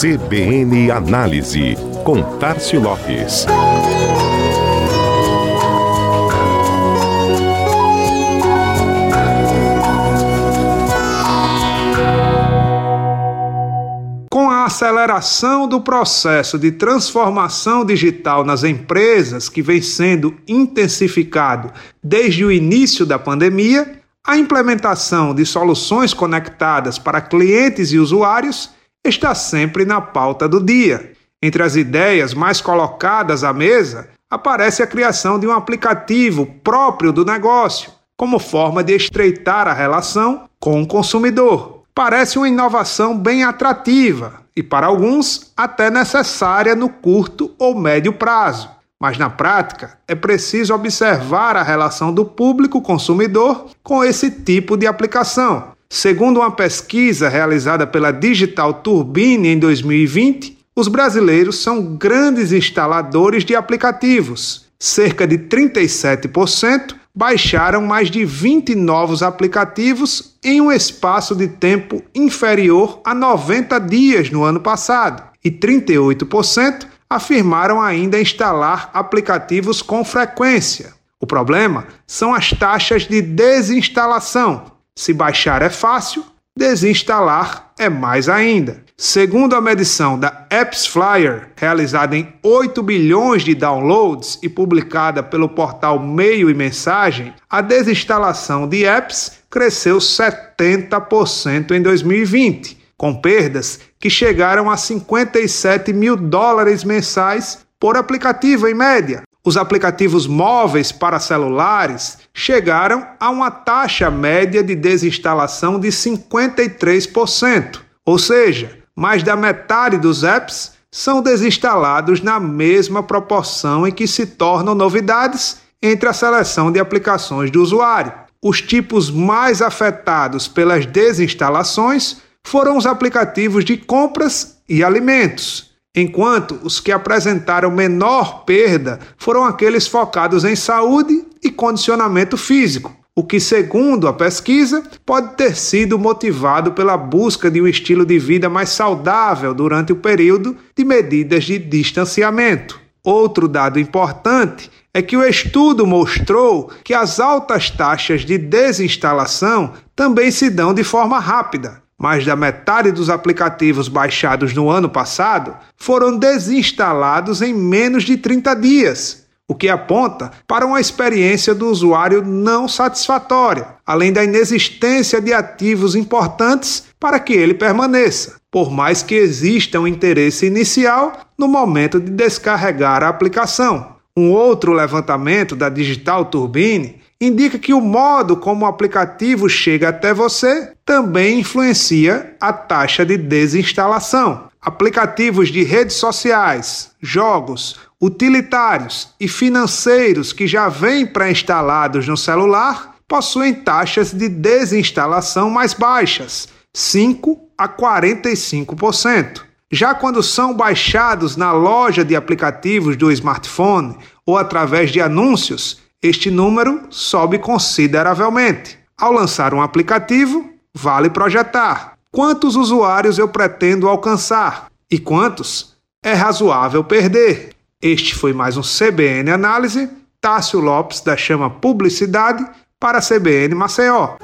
CBN Análise, com Tarcio Lopes. Com a aceleração do processo de transformação digital nas empresas, que vem sendo intensificado desde o início da pandemia, a implementação de soluções conectadas para clientes e usuários está sempre na pauta do dia. Entre as ideias mais colocadas à mesa, aparece a criação de um aplicativo próprio do negócio, como forma de estreitar a relação com o consumidor. Parece uma inovação bem atrativa e, para alguns, até necessária no curto ou médio prazo. Mas na prática, é preciso observar a relação do público consumidor com esse tipo de aplicação. Segundo uma pesquisa realizada pela Digital Turbine em 2020, os brasileiros são grandes instaladores de aplicativos. Cerca de 37% baixaram mais de 20 novos aplicativos em um espaço de tempo inferior a 90 dias no ano passado, e 38% afirmaram ainda instalar aplicativos com frequência. O problema são as taxas de desinstalação. Se baixar é fácil, desinstalar é mais ainda. Segundo a medição da Apps Flyer, realizada em 8 bilhões de downloads e publicada pelo portal Meio e Mensagem, a desinstalação de apps cresceu 70% em 2020 com perdas que chegaram a 57 mil dólares mensais por aplicativo em média. Os aplicativos móveis para celulares chegaram a uma taxa média de desinstalação de 53%, ou seja, mais da metade dos apps são desinstalados na mesma proporção em que se tornam novidades entre a seleção de aplicações do usuário. Os tipos mais afetados pelas desinstalações foram os aplicativos de compras e alimentos, enquanto os que apresentaram menor perda foram aqueles focados em saúde e condicionamento físico, o que, segundo a pesquisa, pode ter sido motivado pela busca de um estilo de vida mais saudável durante o período de medidas de distanciamento. Outro dado importante é que o estudo mostrou que as altas taxas de desinstalação também se dão de forma rápida, mais da metade dos aplicativos baixados no ano passado foram desinstalados em menos de 30 dias, o que aponta para uma experiência do usuário não satisfatória, além da inexistência de ativos importantes para que ele permaneça, por mais que exista um interesse inicial no momento de descarregar a aplicação. Um outro levantamento da Digital Turbine indica que o modo como o aplicativo chega até você também influencia a taxa de desinstalação. Aplicativos de redes sociais, jogos, utilitários e financeiros que já vêm pré-instalados no celular possuem taxas de desinstalação mais baixas, 5 a 45%. Já quando são baixados na loja de aplicativos do smartphone ou através de anúncios, este número sobe consideravelmente. Ao lançar um aplicativo, vale projetar quantos usuários eu pretendo alcançar e quantos é razoável perder. Este foi mais um CBN Análise. Tássio Lopes da Chama Publicidade para a CBN Maceió.